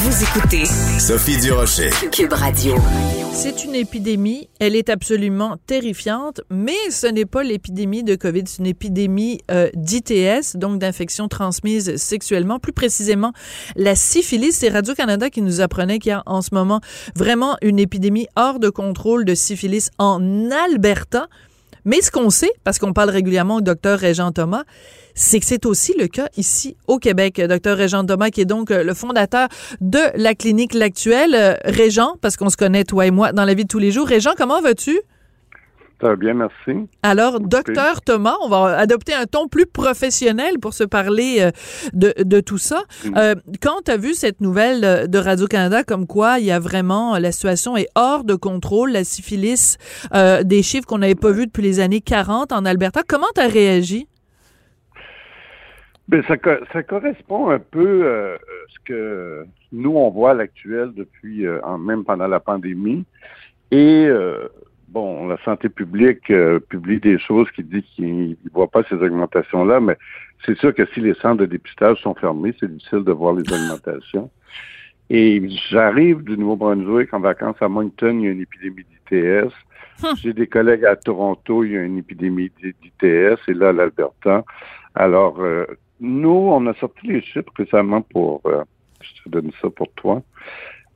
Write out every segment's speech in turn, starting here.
Vous écoutez Sophie Durocher. Cube Radio. C'est une épidémie, elle est absolument terrifiante, mais ce n'est pas l'épidémie de COVID, c'est une épidémie euh, d'ITS, donc d'infection transmise sexuellement, plus précisément la syphilis. C'est Radio-Canada qui nous apprenait qu'il y a en ce moment vraiment une épidémie hors de contrôle de syphilis en Alberta. Mais ce qu'on sait, parce qu'on parle régulièrement au docteur Régent Thomas, c'est que c'est aussi le cas ici au Québec. Docteur Régent Thomas, qui est donc euh, le fondateur de la clinique L'Actuelle. Euh, Régent, parce qu'on se connaît, toi et moi, dans la vie de tous les jours. Régent, comment vas-tu? Ça va bien, merci. Alors, docteur Thomas, on va adopter un ton plus professionnel pour se parler euh, de, de tout ça. Euh, quand tu as vu cette nouvelle de Radio-Canada comme quoi il y a vraiment, la situation est hors de contrôle, la syphilis, euh, des chiffres qu'on n'avait pas vus depuis les années 40 en Alberta, comment tu as réagi? Ça, ça correspond un peu à ce que nous, on voit à l'actuel depuis, même pendant la pandémie. Et bon, la santé publique euh, publie des choses qui disent qu'il ne voit pas ces augmentations-là, mais c'est sûr que si les centres de dépistage sont fermés, c'est difficile de voir les augmentations. Et j'arrive du Nouveau-Brunswick en vacances à Moncton, il y a une épidémie d'ITS. J'ai des collègues à Toronto, il y a une épidémie d'ITS, et là, à l'Alberta. Alors, euh, nous, on a sorti les chiffres récemment pour, euh, je te donne ça pour toi.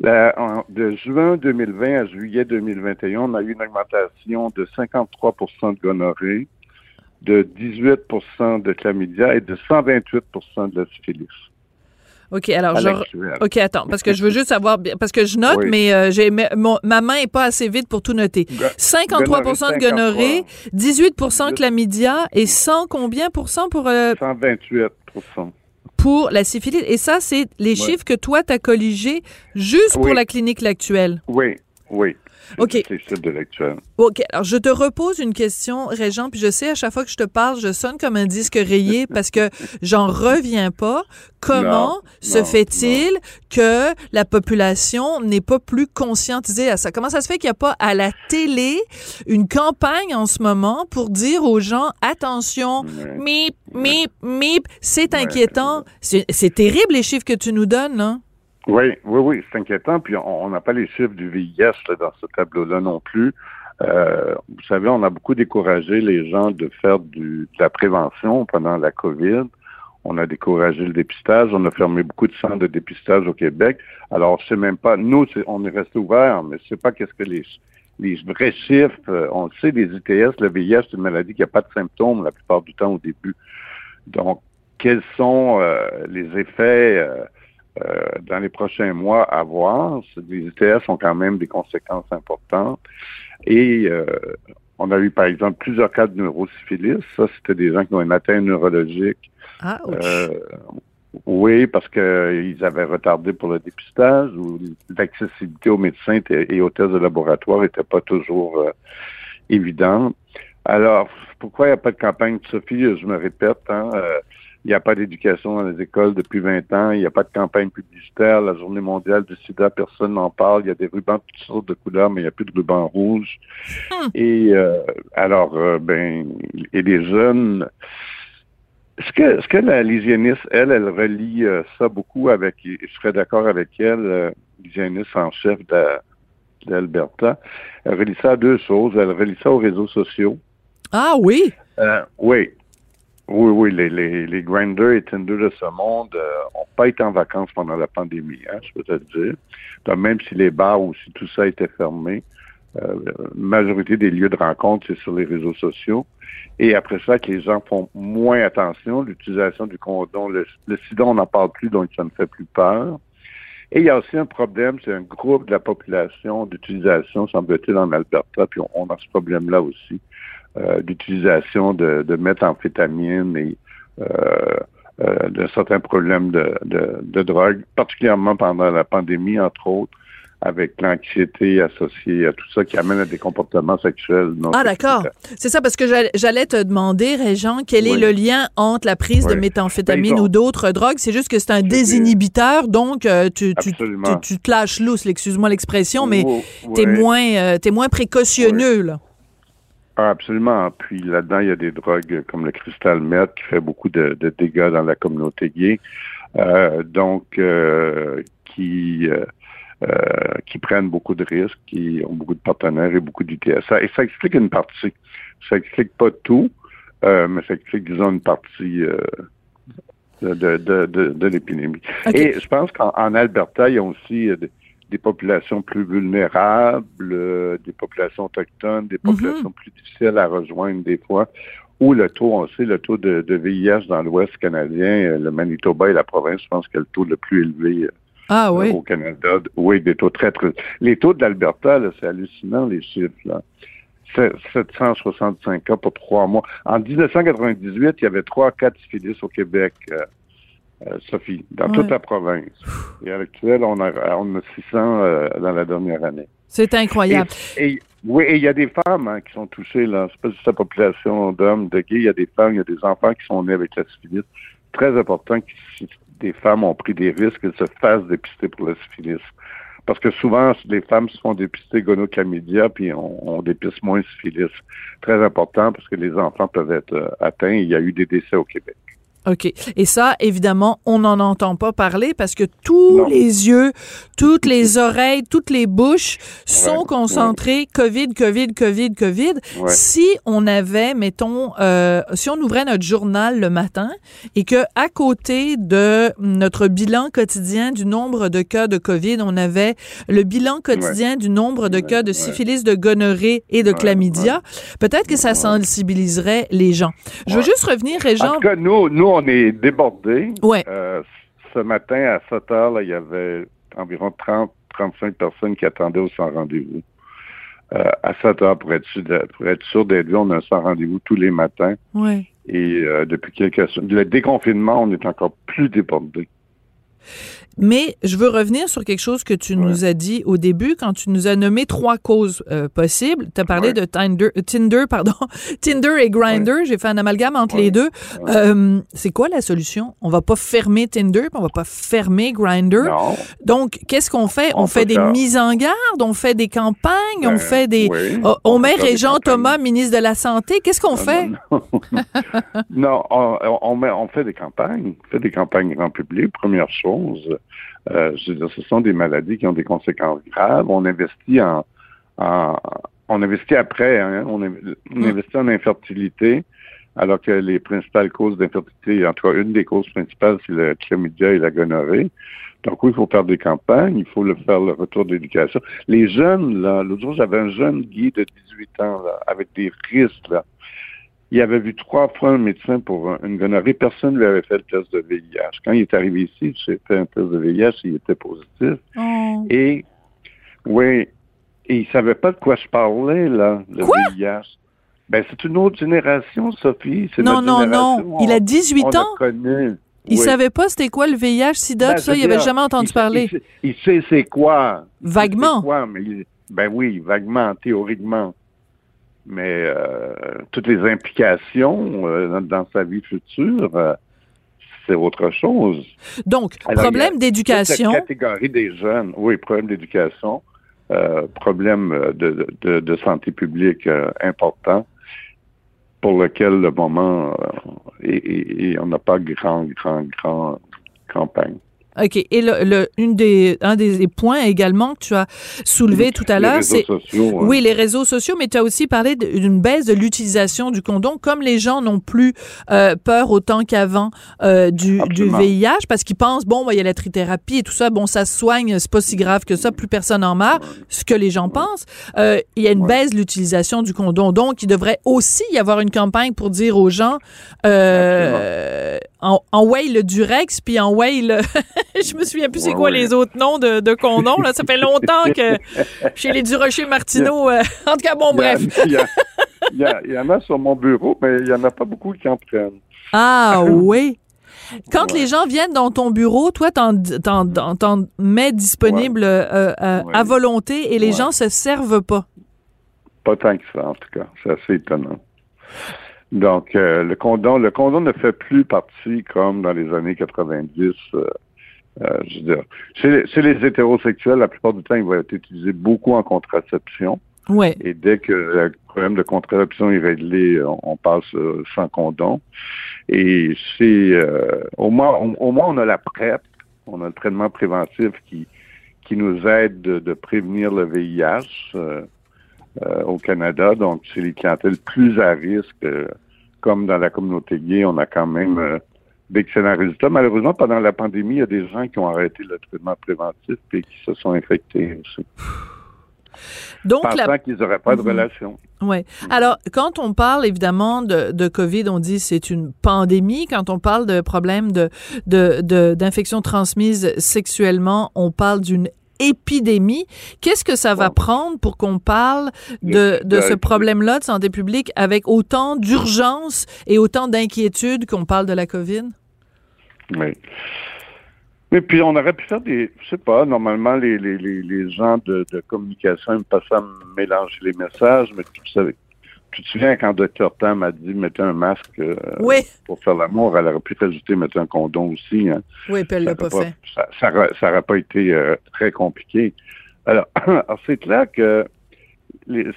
La, de juin 2020 à juillet 2021, on a eu une augmentation de 53% de gonorrhée, de 18% de chlamydia et de 128% de la syphilis. OK, alors je OK, attends, parce que je veux juste savoir parce que je note mais euh, j'ai ma main est pas assez vite pour tout noter. 53 de gonorrhée, 18% de chlamydia et 100 combien pour cent pour 128 euh, pour la syphilis. Et ça, c'est les chiffres que toi, tu as colligés juste pour la clinique actuelle. Oui, oui. OK. de l'actuel. OK. Alors, je te repose une question, Régent, puis je sais, à chaque fois que je te parle, je sonne comme un disque rayé parce que j'en reviens pas. Comment se fait-il que la population n'est pas plus conscientisée à ça? Comment ça se fait qu'il n'y a pas à la télé une campagne en ce moment pour dire aux gens, attention, mip, mip, mip, c'est inquiétant. C'est terrible les chiffres que tu nous donnes, là. Oui, oui, oui, c'est inquiétant. Puis on n'a pas les chiffres du VIH dans ce tableau-là non plus. Euh, vous savez, on a beaucoup découragé les gens de faire du, de la prévention pendant la COVID. On a découragé le dépistage. On a fermé beaucoup de centres de dépistage au Québec. Alors, je sais même pas. Nous, on est resté ouvert, mais je sais pas qu'est-ce que les, les vrais chiffres. Euh, on le sait, les ITS, le VIH, c'est une maladie qui n'a pas de symptômes la plupart du temps au début. Donc, quels sont euh, les effets euh, dans les prochains mois à voir. Les ITS ont quand même des conséquences importantes. Et euh, on a eu, par exemple, plusieurs cas de neurosyphilis. Ça, c'était des gens qui ont une atteinte neurologique. Ah, euh, oui, parce qu'ils avaient retardé pour le dépistage ou l'accessibilité aux médecins et aux tests de laboratoire n'était pas toujours évidente. Alors, pourquoi il n'y a pas de campagne, Sophie? Je me répète, hein, il n'y a pas d'éducation dans les écoles depuis 20 ans. Il n'y a pas de campagne publicitaire. La journée mondiale du sida, personne n'en parle. Il y a des rubans de toutes sortes de couleurs, mais il n'y a plus de rubans rouges. Hum. Et euh, alors, euh, ben, et les jeunes... Est-ce que, ce que l'hygiéniste, elle, elle relie euh, ça beaucoup avec, je serais d'accord avec elle, l'hygiéniste en chef d'Alberta, elle relie ça à deux choses. Elle relie ça aux réseaux sociaux. Ah oui? oui. Oui, oui, les, les, les Grinders et Tinder de ce monde n'ont euh, pas été en vacances pendant la pandémie, hein, je peux te dire. Donc, même si les bars ou si tout ça était fermé, euh, majorité des lieux de rencontre, c'est sur les réseaux sociaux. Et après ça, que les gens font moins attention, l'utilisation du condom, le, le sida, on n'en parle plus, donc ça ne fait plus peur. Et il y a aussi un problème, c'est un groupe de la population d'utilisation, semble-t-il, en Alberta, puis on, a ce problème-là aussi, euh, d'utilisation de, de méthamphétamine et euh, euh, de certains problèmes de, de, de drogue, particulièrement pendant la pandémie, entre autres avec l'anxiété associée à tout ça qui amène à des comportements sexuels. ah, d'accord. C'est ça, parce que j'allais te demander, Régent, quel est le lien entre la prise de méthamphétamine ben, ou d'autres drogues? C'est juste que c'est un désinhibiteur, donc euh, tu, tu, tu, te lâches lousse, excuse-moi l'expression, mais oh, tu es, moins, euh, moins précautionneux, là. Ah, absolument. Puis là-dedans, il y a des drogues comme le cristal meth qui fait beaucoup de, dégâts dans la communauté gay. Euh, donc, qui euh, qui prennent beaucoup de risques, qui ont beaucoup de partenaires et beaucoup d'UTSA. Et ça explique une partie. Ça explique pas tout, euh, mais ça explique, disons, une partie euh, de, de, de, l'épidémie. Et je pense qu'en Alberta, il y a aussi des, populations plus vulnérables, des populations autochtones, des mhm. populations plus difficiles à rejoindre des fois, où le taux, on sait, le taux de, de VIH dans l'Ouest canadien, le Manitoba et la province, je pense que le taux le plus élevé ah, oui. au Canada. Oui, des taux très, très... Les taux de l'Alberta, c'est hallucinant, les chiffres. Là. 765 cas pour trois mois. En 1998, il y avait trois cas de syphilis au Québec, euh, Sophie, dans toute la province. Et à l'actuel, on a, on a 600 euh, dans la dernière année. C'est incroyable. Et, oui, et il y a des femmes hein, qui sont touchées, là. C'est pas juste la population d'hommes, de gays, il y a des femmes, il y a des enfants qui sont nés avec la syphilis. Très important des femmes ont pris des risques qu'elles se fassent dépister pour la syphilis. Parce que souvent, les femmes se font dépister gonochlamydia, puis on, on dépiste moins syphilis. Très important parce que les enfants peuvent être euh, atteints. Il y a eu des décès au Québec. OK. Et ça, évidemment, on n'en entend pas parler parce que tous les yeux, toutes les oreilles, toutes les bouches sont concentrés COVID, COVID, COVID, COVID. Si on avait, mettons, euh, si on ouvrait notre journal le matin et que à côté de notre bilan quotidien du nombre de cas de COVID, on avait le bilan quotidien du nombre de cas de syphilis, de gonorrhée et de chlamydia, peut-être que ça sensibiliserait les gens. Je veux juste revenir, Régent. En tout cas, nous, nous on est débordé. Euh, ce matin, à 7 heures, il y avait environ 30, 35 personnes qui attendaient au sans rendez-vous. Euh, à 7 heures, pour être sûr, pour être sûr d'être vu, on a un sans rendez-vous tous les matins. Et euh, depuis quelques semaines, le déconfinement, on est encore plus débordé. Mais je veux revenir sur quelque chose que tu nous as dit au début quand tu nous as nommé trois causes euh, possibles. Tu as parlé de Tinder, Tinder, pardon, Tinder et Grinder. J'ai fait un amalgame entre les deux. Euh, c'est quoi la solution? On va pas fermer Tinder, on va pas fermer Grinder. Donc, qu'est-ce qu'on fait? On, fait des mises en garde, on fait des campagnes, on ben, fait des, oh, on, met Régent Thomas, ministre de la santé. Qu'est-ce qu'on fait? Non, on, met, on fait des campagnes, on fait des campagnes grand public. Première chose. Euh, je veux dire, ce sont des maladies qui ont des conséquences graves. On investit en, on investit après, hein. on, mm. investit en infertilité, alors que les principales causes d'infertilité, en tout cas une des causes principales, c'est le chlamydia et la gonorrhée. Donc oui, il faut faire des campagnes, il faut le faire le retour d'éducation. Les jeunes, là, l'autre jour, j'avais un jeune guide de 18 ans, là, avec des risques, là. Il avait vu trois fois un médecin pour une gonorrhée. Personne ne lui avait fait le test de VIH. Quand il est arrivé ici, il s'est fait un test de VIH, il était positif. Oh. Et, oui, et il savait pas de quoi je parlais, là, le VIH. Ben, c'est une autre génération, Sophie. Non, non, non. Il a 18 ans? Il savait pas c'était quoi le VIH, SIDA, ben, ça, il avait jamais entendu parler. Il sait, c'est quoi. Vaguement. Quoi, mais ben oui, vaguement, théoriquement mais euh, toutes les implications euh, dans, sa vie future, euh, c'est autre chose. Donc, problème d'éducation. catégorie des jeunes, oui, problème d'éducation, problème de, de, de, santé publique important pour lequel le moment et, on n'a pas grand, grand, grand campagne. OK. Et le, le, une des, un des points également que tu as soulevé tout à l'heure, c'est. Oui, les réseaux sociaux, mais tu as aussi parlé d'une baisse de l'utilisation du condom, comme les gens n'ont plus euh, peur autant qu'avant euh, du, du VIH, parce qu'ils pensent, bon, il y a la trithérapie et tout ça, bon, ça se soigne, c'est pas si grave que ça, plus personne en meurt, ce que les gens pensent. Euh, il y a une baisse de l'utilisation du condom. Donc, il devrait aussi y avoir une campagne pour dire aux gens, euh, en, en way le Durex, puis en way le. je me souviens plus c'est quoi les autres noms de, de condoms. Là. Ça fait longtemps que chez les Durocher Martineau. Euh, en tout cas, bon, bref. Il y, en a sur mon bureau, mais il n'y en a pas beaucoup qui en prennent. Ah oui. Quand les gens viennent dans ton bureau, toi, t'en, t'en, mets disponible euh, euh, à volonté et les gens se servent pas. Pas tant que ça, en tout cas. C'est assez étonnant. Donc, le condom, le condom ne fait plus partie comme dans les années 90 euh, je veux dire, chez, les hétérosexuels, la plupart du temps, il va être utilisé beaucoup en contraception. Ouais. Et dès que le problème de contraception est réglé, on, passe euh, sans condom. Et c'est euh, au moins, au, moins on a la PrEP, on a le traitement préventif qui qui nous aide de, prévenir le VIH au Canada. Donc, c'est les clientèles plus à risque, comme dans la communauté gay, on a quand même d'excellents résultats. Malheureusement, pendant la pandémie, il y a des gens qui ont arrêté le traitement préventif et qui se sont infectés aussi. Donc, pensant qu'ils n'auraient pas de mhm. relation. Oui. Mhm. Alors, quand on parle évidemment de, de COVID, on dit c'est une pandémie. Quand on parle de problèmes de, de, d'infections transmises sexuellement, on parle d'une épidémie. Qu'est-ce que ça va prendre pour qu'on parle de, de ce problème-là de santé publique avec autant d'urgence et autant d'inquiétude qu'on parle de la COVID? Oui. Mais puis on aurait pu faire des, je sais pas, normalement les, les, les, les gens de, de communication aiment pas ça mélanger les messages, mais tu savais, tu te souviens quand Dr Tam m'a dit mettez un masque euh, pour faire l'amour, elle aurait pu rajouter mettez un condom aussi. Hein. Oui, puis elle l'a pas, fait. Ça, ça, aurait pas été euh, très compliqué. Alors, c'est clair que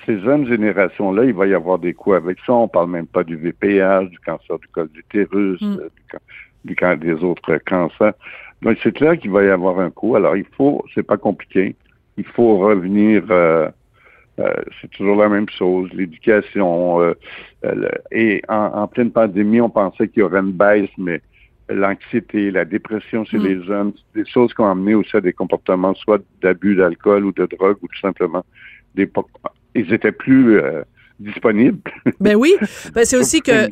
ces jeunes générations-là, il va y avoir des coups avec ça. On parle même pas du VPH, du cancer du col d'utérus, mm. euh, du, des autres cancers. Donc, c'est clair qu'il va y avoir un coup. Alors, il faut, c'est pas compliqué. Il faut revenir, euh, euh, c'est toujours la même chose, l'éducation. Euh, et en, pleine pandémie, on pensait qu'il y aurait une baisse, mais l'anxiété, la dépression chez mm. les jeunes, des choses qui ont amené aussi à des comportements soit d'abus d'alcool ou de drogue ou tout simplement des ils étaient plus disponible. Ben oui, ben c'est aussi que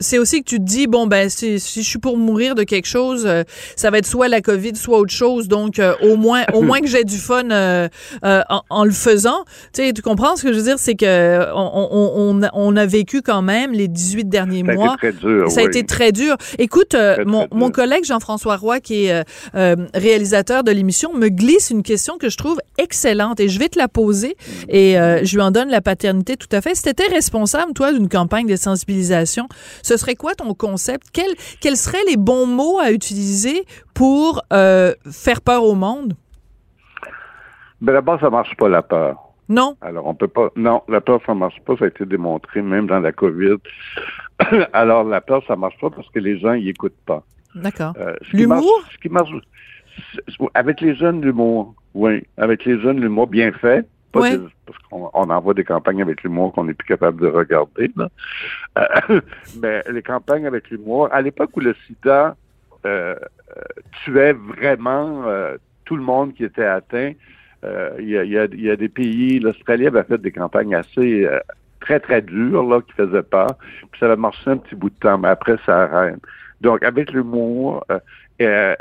c'est aussi que tu te dis bon ben si, si, je suis pour mourir de quelque chose, euh, ça va être soit la Covid, soit autre chose. Donc euh, au moins au moins que j'ai du fun euh, en, en, le faisant. Tu sais, tu comprends ce que je veux dire, c'est que on, on, on, a vécu quand même les 18 derniers ça mois. A été très dur, ça a été très dur. Écoute, mon, mon collègue Jean-François Roy, qui est réalisateur de l'émission, me glisse une question que je trouve excellente et je vais te la poser mm. et je lui en donne la paternité tout à fait. Si tu étais responsable, toi, d'une campagne de sensibilisation, ce serait quoi ton concept? Quels, quels seraient les bons mots à utiliser pour euh, faire peur au monde? Ben d'abord, ça marche pas la peur. Non? Alors, on peut pas. Non, la peur, ça marche pas. Ça a été démontré même dans la COVID. Alors, la peur, ça marche pas parce que les gens y écoutent pas. D'accord. Euh, l'humour? Ce qui marche. Avec les jeunes, l'humour. Oui. Avec les jeunes, l'humour bien fait parce qu'on on envoie des campagnes avec l'humour qu'on n'est plus capable de regarder. Euh, mais les campagnes avec l'humour, à l'époque où le sida euh, euh, tuait vraiment tout le monde qui était atteint, il y a, y, a, des pays, l'Australie avait fait des campagnes assez très, très dures là, qui faisaient peur. Puis ça a marché un petit bout de temps, mais après, ça arrête. Donc, avec l'humour, euh,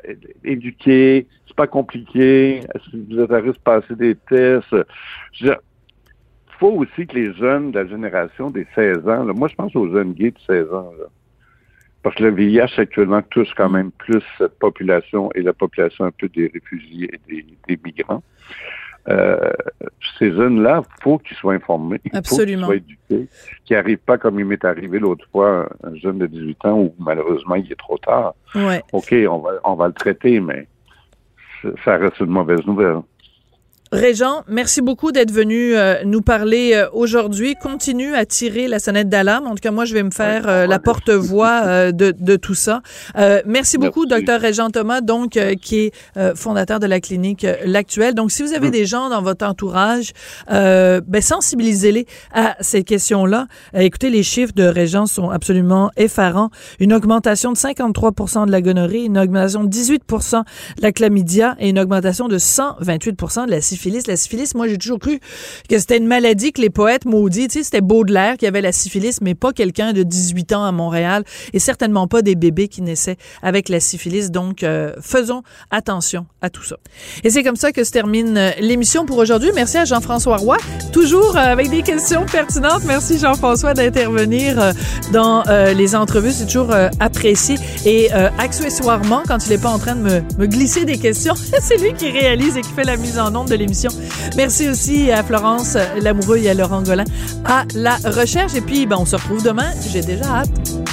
c'est pas compliqué, vous êtes à risque de passer des tests? Il faut aussi que les jeunes de la génération des 16 ans, moi je pense aux jeunes gays de 16 ans, parce que le VIH actuellement touche quand même plus cette population et la population un peu des réfugiés et des migrants. Euh, ces jeunes-là, faut qu'ils soient informés, Absolument. faut qu'ils soient éduqués, qu'ils n'arrivent pas comme il m'est arrivé l'autre fois, un jeune de 18 ans où malheureusement il est trop tard. Ouais. OK, on va, on va le traiter, mais ça reste une mauvaise nouvelle. Régent, merci beaucoup d'être venu euh, nous parler euh, aujourd'hui. Continue à tirer la sonnette d'alarme. En tout cas, moi, je vais me faire euh, la porte-voix de, de, tout ça. merci beaucoup, docteur Régent Thomas, donc qui est fondateur de la clinique L'Actuel. Donc, si vous avez mm. des gens dans votre entourage, ben, sensibilisez-les à ces questions-là. écoutez, les chiffres de Régent sont absolument effarants. Une augmentation de 53% de la gonorrhée, une augmentation de 18 de la chlamydia et une augmentation de 128 de la syphilis syphilis. La syphilis, moi, j'ai toujours cru que c'était une maladie que les poètes maudits, tu sais, c'était Baudelaire qui avait la syphilis, mais pas quelqu'un de 18 ans à Montréal et certainement pas des bébés qui naissaient avec la syphilis. Donc, euh, faisons attention à tout ça. Et c'est comme ça que se termine euh, l'émission pour aujourd'hui. Merci à Jean-François Roy, toujours euh, avec des questions pertinentes. Merci Jean-François d'intervenir dans les entrevues. C'est toujours apprécié. Et accessoirement, quand il n'est pas en train de me, me glisser des questions, c'est lui qui réalise et qui fait la mise en onde de Merci aussi à Florence Lamoureux et à Laurent Golin à la recherche. Et puis, ben, on se retrouve demain. J'ai déjà hâte.